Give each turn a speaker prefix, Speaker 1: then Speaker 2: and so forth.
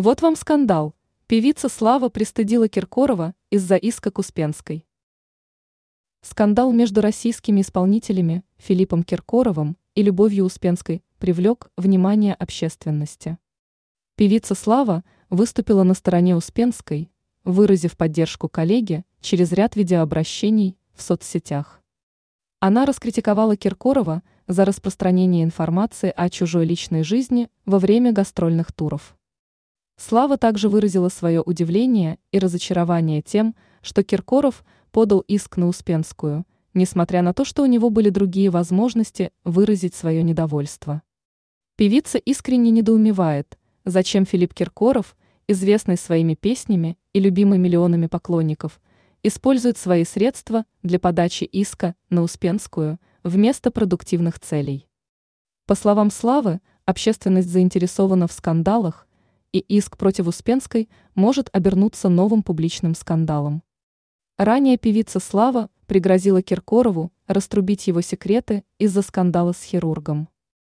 Speaker 1: Вот вам скандал. Певица Слава пристыдила Киркорова из-за иска к Успенской. Скандал между российскими исполнителями Филиппом Киркоровым и Любовью Успенской привлек внимание общественности. Певица Слава выступила на стороне Успенской, выразив поддержку коллеге через ряд видеообращений в соцсетях. Она раскритиковала Киркорова за распространение информации о чужой личной жизни во время гастрольных туров. Слава также выразила свое удивление и разочарование тем, что Киркоров подал иск на Успенскую, несмотря на то, что у него были другие возможности выразить свое недовольство. Певица искренне недоумевает, зачем Филипп Киркоров, известный своими песнями и любимый миллионами поклонников, использует свои средства для подачи иска на Успенскую вместо продуктивных целей. По словам Славы, общественность заинтересована в скандалах, и иск против Успенской может обернуться новым публичным скандалом. Ранее певица Слава пригрозила Киркорову раструбить его секреты из-за скандала с хирургом.